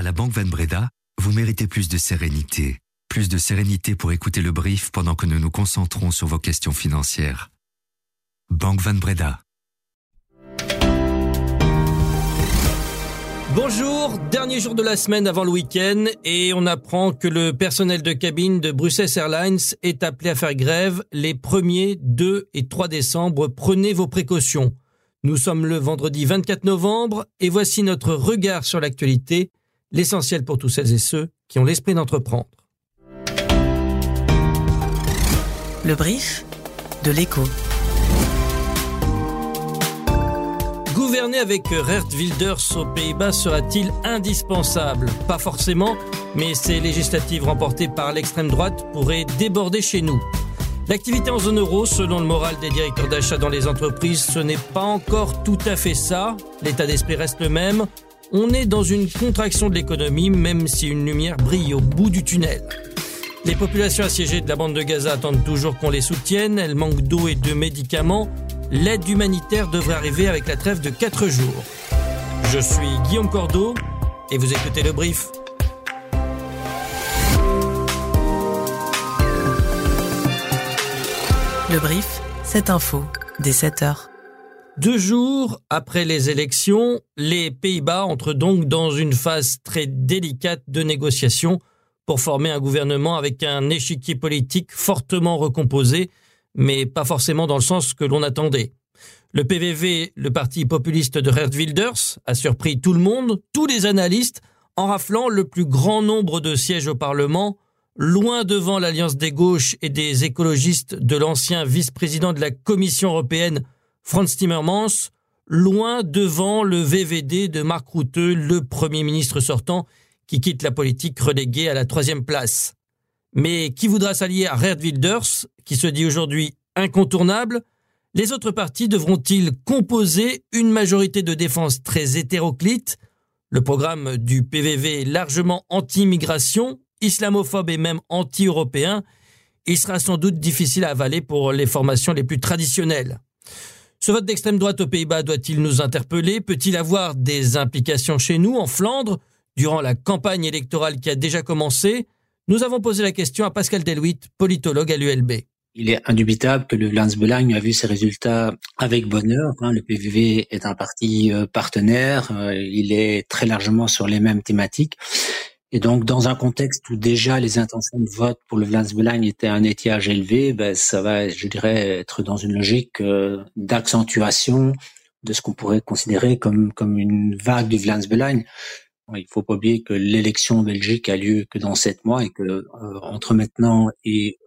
À la Banque Van Breda, vous méritez plus de sérénité. Plus de sérénité pour écouter le brief pendant que nous nous concentrons sur vos questions financières. Banque Van Breda. Bonjour, dernier jour de la semaine avant le week-end et on apprend que le personnel de cabine de Brussels Airlines est appelé à faire grève les 1er, 2 et 3 décembre. Prenez vos précautions. Nous sommes le vendredi 24 novembre et voici notre regard sur l'actualité, l'essentiel pour tous celles et ceux qui ont l'esprit d'entreprendre. Le brief de l'écho. Gouverner avec Gert Wilders aux Pays-Bas sera-t-il indispensable? Pas forcément, mais ces législatives remportées par l'extrême droite pourraient déborder chez nous. L'activité en zone euro, selon le moral des directeurs d'achat dans les entreprises, ce n'est pas encore tout à fait ça. L'état d'esprit reste le même. On est dans une contraction de l'économie, même si une lumière brille au bout du tunnel. Les populations assiégées de la bande de Gaza attendent toujours qu'on les soutienne. Elles manquent d'eau et de médicaments. L'aide humanitaire devrait arriver avec la trêve de 4 jours. Je suis Guillaume Cordeau et vous écoutez le brief. Le brief, cette info, dès 7 heures. Deux jours après les élections, les Pays-Bas entrent donc dans une phase très délicate de négociation pour former un gouvernement avec un échiquier politique fortement recomposé, mais pas forcément dans le sens que l'on attendait. Le PVV, le parti populiste de Geert Wilders, a surpris tout le monde, tous les analystes, en raflant le plus grand nombre de sièges au Parlement, loin devant l'alliance des gauches et des écologistes de l'ancien vice-président de la Commission européenne, Franz Timmermans, loin devant le VVD de Mark Rutte, le Premier ministre sortant, qui quitte la politique reléguée à la troisième place. Mais qui voudra s'allier à Geert Wilders, qui se dit aujourd'hui incontournable? Les autres partis devront-ils composer une majorité de défense très hétéroclite? Le programme du PVV largement anti-immigration, islamophobe et même anti-européen. Il sera sans doute difficile à avaler pour les formations les plus traditionnelles. Ce vote d'extrême droite aux Pays-Bas doit-il nous interpeller? Peut-il avoir des implications chez nous, en Flandre, durant la campagne électorale qui a déjà commencé? Nous avons posé la question à Pascal Deluit, politologue à l'ULB. Il est indubitable que le Vlaams a vu ses résultats avec bonheur. Hein. Le PVV est un parti euh, partenaire, euh, il est très largement sur les mêmes thématiques. Et donc, dans un contexte où déjà les intentions de vote pour le Vlaams étaient un étiage élevé, ben, ça va, je dirais, être dans une logique euh, d'accentuation de ce qu'on pourrait considérer comme, comme une vague du Vlaams Il faut pas oublier que l'élection en Belgique a lieu que dans sept mois et que entre maintenant et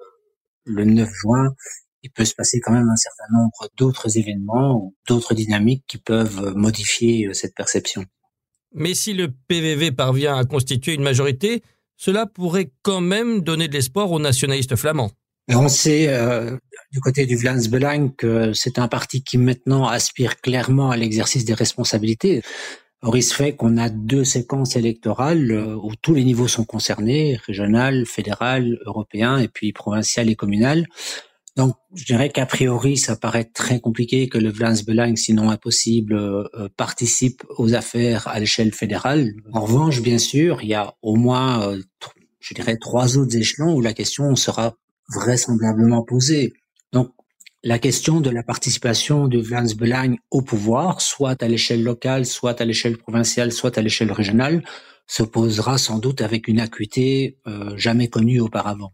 le 9 juin, il peut se passer quand même un certain nombre d'autres événements d'autres dynamiques qui peuvent modifier euh, cette perception. Mais si le PVV parvient à constituer une majorité, cela pourrait quand même donner de l'espoir aux nationalistes flamands. on sait euh, du côté du Vlaams Belang que c'est un parti qui maintenant aspire clairement à l'exercice des responsabilités. Or, il se fait qu'on a deux séquences électorales euh, où tous les niveaux sont concernés, régional, fédéral, européen et puis provincial et communal. Donc, je dirais qu'a priori, ça paraît très compliqué que le Vlaams Belang, sinon impossible, euh, participe aux affaires à l'échelle fédérale. En revanche, bien sûr, il y a au moins, euh, je dirais, trois autres échelons où la question sera vraisemblablement posée. Donc, la question de la participation du Vlaams Belang au pouvoir, soit à l'échelle locale, soit à l'échelle provinciale, soit à l'échelle régionale, se posera sans doute avec une acuité euh, jamais connue auparavant.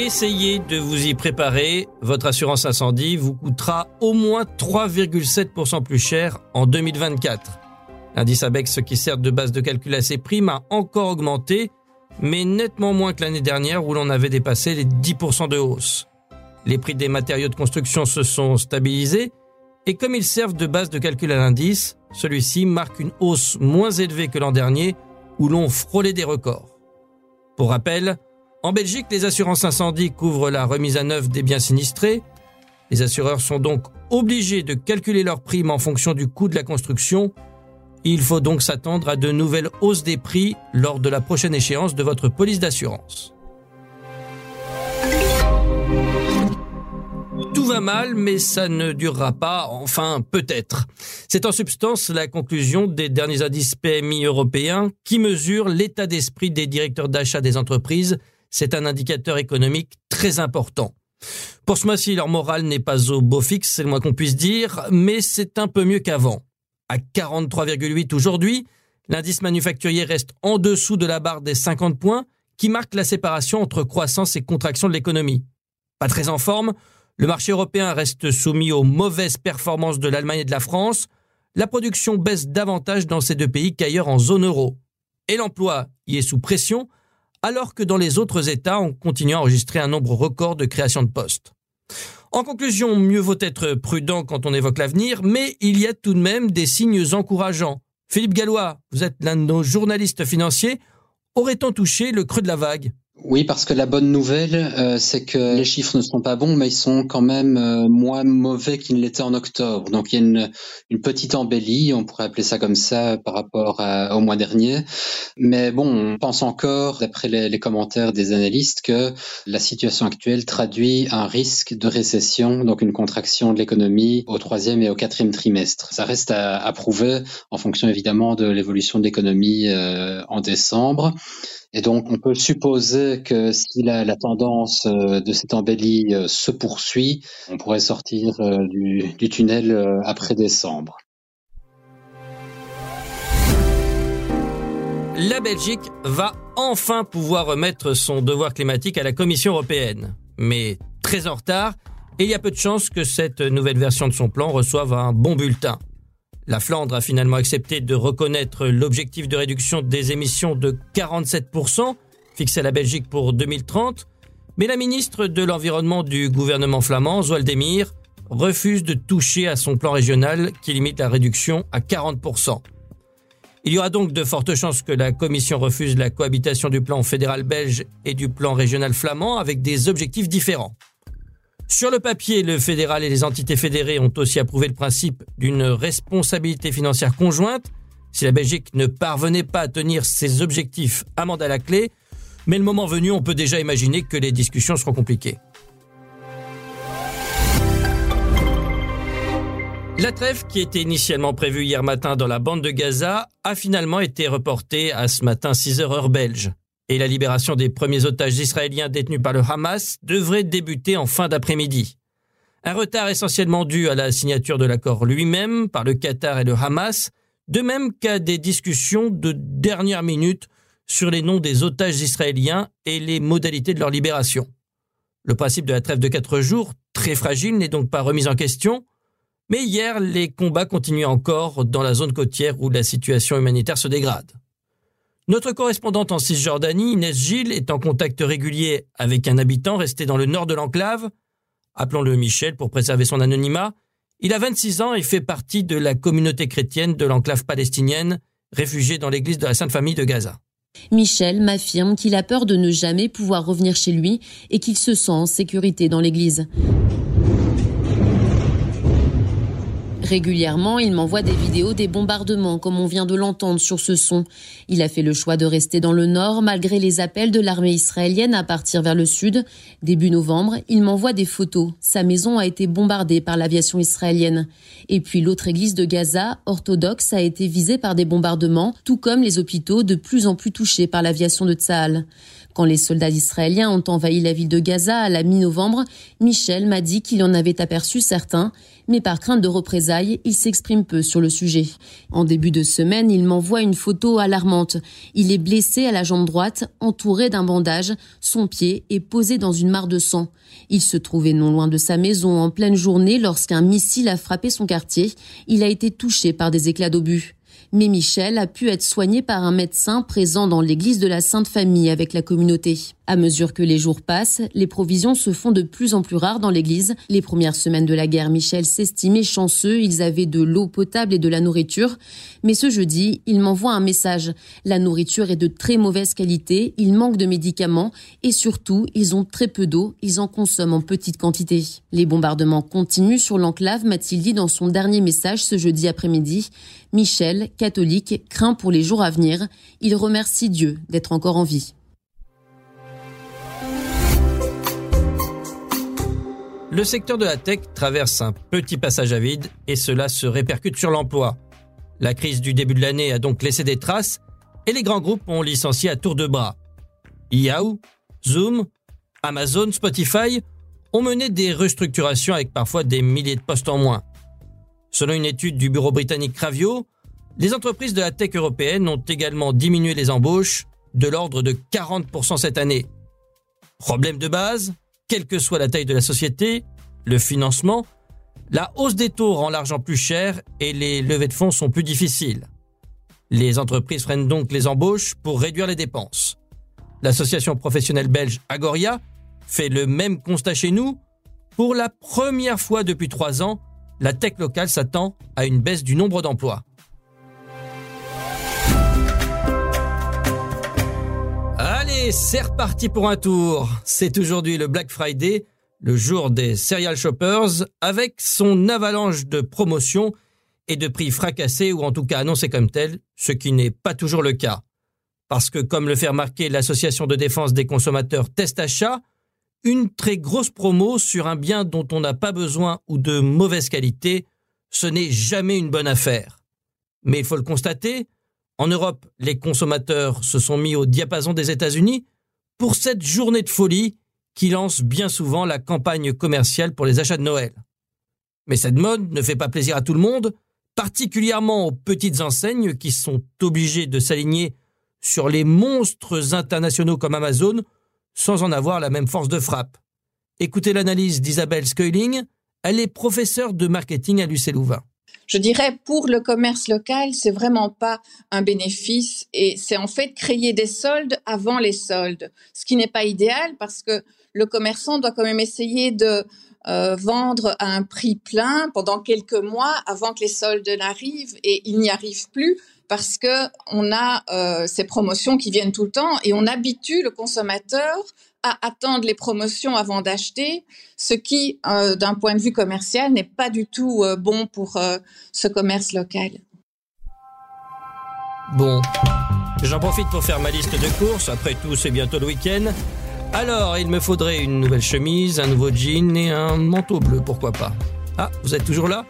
Essayez de vous y préparer. Votre assurance incendie vous coûtera au moins 3,7% plus cher en 2024. L'indice ABEX qui sert de base de calcul à ces primes a encore augmenté mais nettement moins que l'année dernière où l'on avait dépassé les 10% de hausse. Les prix des matériaux de construction se sont stabilisés et comme ils servent de base de calcul à l'indice, celui-ci marque une hausse moins élevée que l'an dernier où l'on frôlait des records. Pour rappel, en Belgique, les assurances incendie couvrent la remise à neuf des biens sinistrés. Les assureurs sont donc obligés de calculer leurs primes en fonction du coût de la construction il faut donc s'attendre à de nouvelles hausses des prix lors de la prochaine échéance de votre police d'assurance. Tout va mal, mais ça ne durera pas, enfin peut-être. C'est en substance la conclusion des derniers indices PMI européens qui mesurent l'état d'esprit des directeurs d'achat des entreprises. C'est un indicateur économique très important. Pour ce mois-ci, leur morale n'est pas au beau fixe, c'est le moins qu'on puisse dire, mais c'est un peu mieux qu'avant. À 43,8 aujourd'hui, l'indice manufacturier reste en dessous de la barre des 50 points, qui marque la séparation entre croissance et contraction de l'économie. Pas très en forme, le marché européen reste soumis aux mauvaises performances de l'Allemagne et de la France, la production baisse davantage dans ces deux pays qu'ailleurs en zone euro. Et l'emploi y est sous pression, alors que dans les autres États, on continue à enregistrer un nombre record de création de postes. En conclusion, mieux vaut être prudent quand on évoque l'avenir, mais il y a tout de même des signes encourageants. Philippe Gallois, vous êtes l'un de nos journalistes financiers. Aurait-on touché le creux de la vague? Oui, parce que la bonne nouvelle, euh, c'est que les chiffres ne sont pas bons, mais ils sont quand même euh, moins mauvais qu'ils ne l'étaient en octobre. Donc il y a une, petite embellie, on pourrait appeler ça comme ça par rapport au mois dernier. Mais bon, on pense encore, d'après les, commentaires des analystes, que la situation actuelle traduit un risque de récession, donc une contraction de l'économie au troisième et au quatrième trimestre. Ça reste à, à prouver en fonction évidemment de l'évolution de l'économie euh, en décembre. Et donc, on peut supposer que si la, tendance euh, de cette embellie euh, se poursuit, on pourrait sortir euh, du tunnel après décembre. La Belgique va enfin pouvoir remettre son devoir climatique à la Commission européenne. Mais très en retard, et il y a peu de chances que cette nouvelle version de son plan reçoive un bon bulletin. La Flandre a finalement accepté de reconnaître l'objectif de réduction des émissions de 47% fixé à la Belgique pour 2030, mais la ministre de l'Environnement du gouvernement flamand, Zoaldemir, refuse de toucher à son plan régional qui limite la réduction à 40%. Il y aura donc de fortes chances que la Commission refuse la cohabitation du plan fédéral belge et du plan régional flamand avec des objectifs différents. Sur le papier, le fédéral et les entités fédérées ont aussi approuvé le principe d'une responsabilité financière conjointe. Si la Belgique ne parvenait pas à tenir ses objectifs, amende à la clé. Mais le moment venu, on peut déjà imaginer que les discussions seront compliquées. La trêve, qui était initialement prévue hier matin dans la bande de Gaza, a finalement été reportée à ce matin 6 heures heure belge et la libération des premiers otages israéliens détenus par le Hamas devrait débuter en fin d'après-midi. Un retard essentiellement dû à la signature de l'accord lui-même par le Qatar et le Hamas, de même qu'à des discussions de dernière minute sur les noms des otages israéliens et les modalités de leur libération. Le principe de la trêve de quatre jours, très fragile, n'est donc pas remis en question, mais hier, les combats continuent encore dans la zone côtière où la situation humanitaire se dégrade. Notre correspondante en Cisjordanie, Inès Gilles, est en contact régulier avec un habitant resté dans le nord de l'enclave. Appelons-le Michel pour préserver son anonymat. Il a 26 ans et fait partie de la communauté chrétienne de l'enclave palestinienne, réfugié dans l'église de la Sainte Famille de Gaza. Michel m'affirme qu'il a peur de ne jamais pouvoir revenir chez lui et qu'il se sent en sécurité dans l'église. Régulièrement, il m'envoie des vidéos des bombardements, comme on vient de l'entendre sur ce son. Il a fait le choix de rester dans le nord, malgré les appels de l'armée israélienne à partir vers le sud. Début novembre, il m'envoie des photos. Sa maison a été bombardée par l'aviation israélienne. Et puis l'autre église de Gaza, orthodoxe, a été visée par des bombardements, tout comme les hôpitaux de plus en plus touchés par l'aviation de Tsahal. Quand les soldats israéliens ont envahi la ville de Gaza à la mi-novembre, Michel m'a dit qu'il en avait aperçu certains, mais par crainte de représailles, il s'exprime peu sur le sujet. En début de semaine, il m'envoie une photo alarmante. Il est blessé à la jambe droite, entouré d'un bandage, son pied est posé dans une mare de sang. Il se trouvait non loin de sa maison en pleine journée lorsqu'un missile a frappé son quartier. Il a été touché par des éclats d'obus mais Michel a pu être soigné par un médecin présent dans l'église de la Sainte Famille avec la communauté. À mesure que les jours passent, les provisions se font de plus en plus rares dans l'église. Les premières semaines de la guerre, Michel s'estimait chanceux, ils avaient de l'eau potable et de la nourriture. Mais ce jeudi, il m'envoie un message. La nourriture est de très mauvaise qualité, il manque de médicaments et surtout, ils ont très peu d'eau, ils en consomment en petite quantité. Les bombardements continuent sur l'enclave, m'a-t-il dit dans son dernier message ce jeudi après-midi. Michel, catholique, craint pour les jours à venir. Il remercie Dieu d'être encore en vie. le secteur de la tech traverse un petit passage à vide et cela se répercute sur l'emploi. La crise du début de l'année a donc laissé des traces et les grands groupes ont licencié à tour de bras. Yahoo, Zoom, Amazon, Spotify ont mené des restructurations avec parfois des milliers de postes en moins. Selon une étude du bureau britannique Cravio, les entreprises de la tech européenne ont également diminué les embauches de l'ordre de 40% cette année. Problème de base, quelle que soit la taille de la société, le financement, la hausse des taux rend l'argent plus cher et les levées de fonds sont plus difficiles. Les entreprises freinent donc les embauches pour réduire les dépenses. L'association professionnelle belge Agoria fait le même constat chez nous. Pour la première fois depuis trois ans, la tech locale s'attend à une baisse du nombre d'emplois. Allez, c'est reparti pour un tour. C'est aujourd'hui le Black Friday, le jour des serial shoppers, avec son avalanche de promotions et de prix fracassés ou en tout cas annoncés comme tels, ce qui n'est pas toujours le cas. Parce que, comme le fait remarquer l'association de défense des consommateurs Test Achat, une très grosse promo sur un bien dont on n'a pas besoin ou de mauvaise qualité, ce n'est jamais une bonne affaire. Mais il faut le constater, en Europe, les consommateurs se sont mis au diapason des États-Unis pour cette journée de folie qui lance bien souvent la campagne commerciale pour les achats de Noël. Mais cette mode ne fait pas plaisir à tout le monde, particulièrement aux petites enseignes qui sont obligées de s'aligner sur les monstres internationaux comme Amazon sans en avoir la même force de frappe. Écoutez l'analyse d'Isabelle Skeuling, elle est professeure de marketing à l'UC Louvain. Je dirais pour le commerce local, c'est vraiment pas un bénéfice et c'est en fait créer des soldes avant les soldes, ce qui n'est pas idéal parce que le commerçant doit quand même essayer de euh, vendre à un prix plein pendant quelques mois avant que les soldes n'arrivent et il n'y arrive plus parce que on a euh, ces promotions qui viennent tout le temps et on habitue le consommateur à attendre les promotions avant d'acheter, ce qui, euh, d'un point de vue commercial, n'est pas du tout bon pour ce commerce local. Bon, j'en profite pour faire ma liste de courses. Après tout, c'est bientôt le week-end. Alors, il me faudrait une nouvelle chemise, un nouveau jean et un manteau bleu, pourquoi pas. Ah, vous êtes toujours là?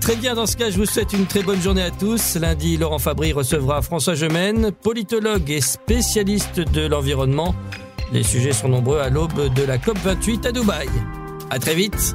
Très bien, dans ce cas, je vous souhaite une très bonne journée à tous. Lundi, Laurent Fabry recevra François Gemène, politologue et spécialiste de l'environnement. Les sujets sont nombreux à l'aube de la COP28 à Dubaï. À très vite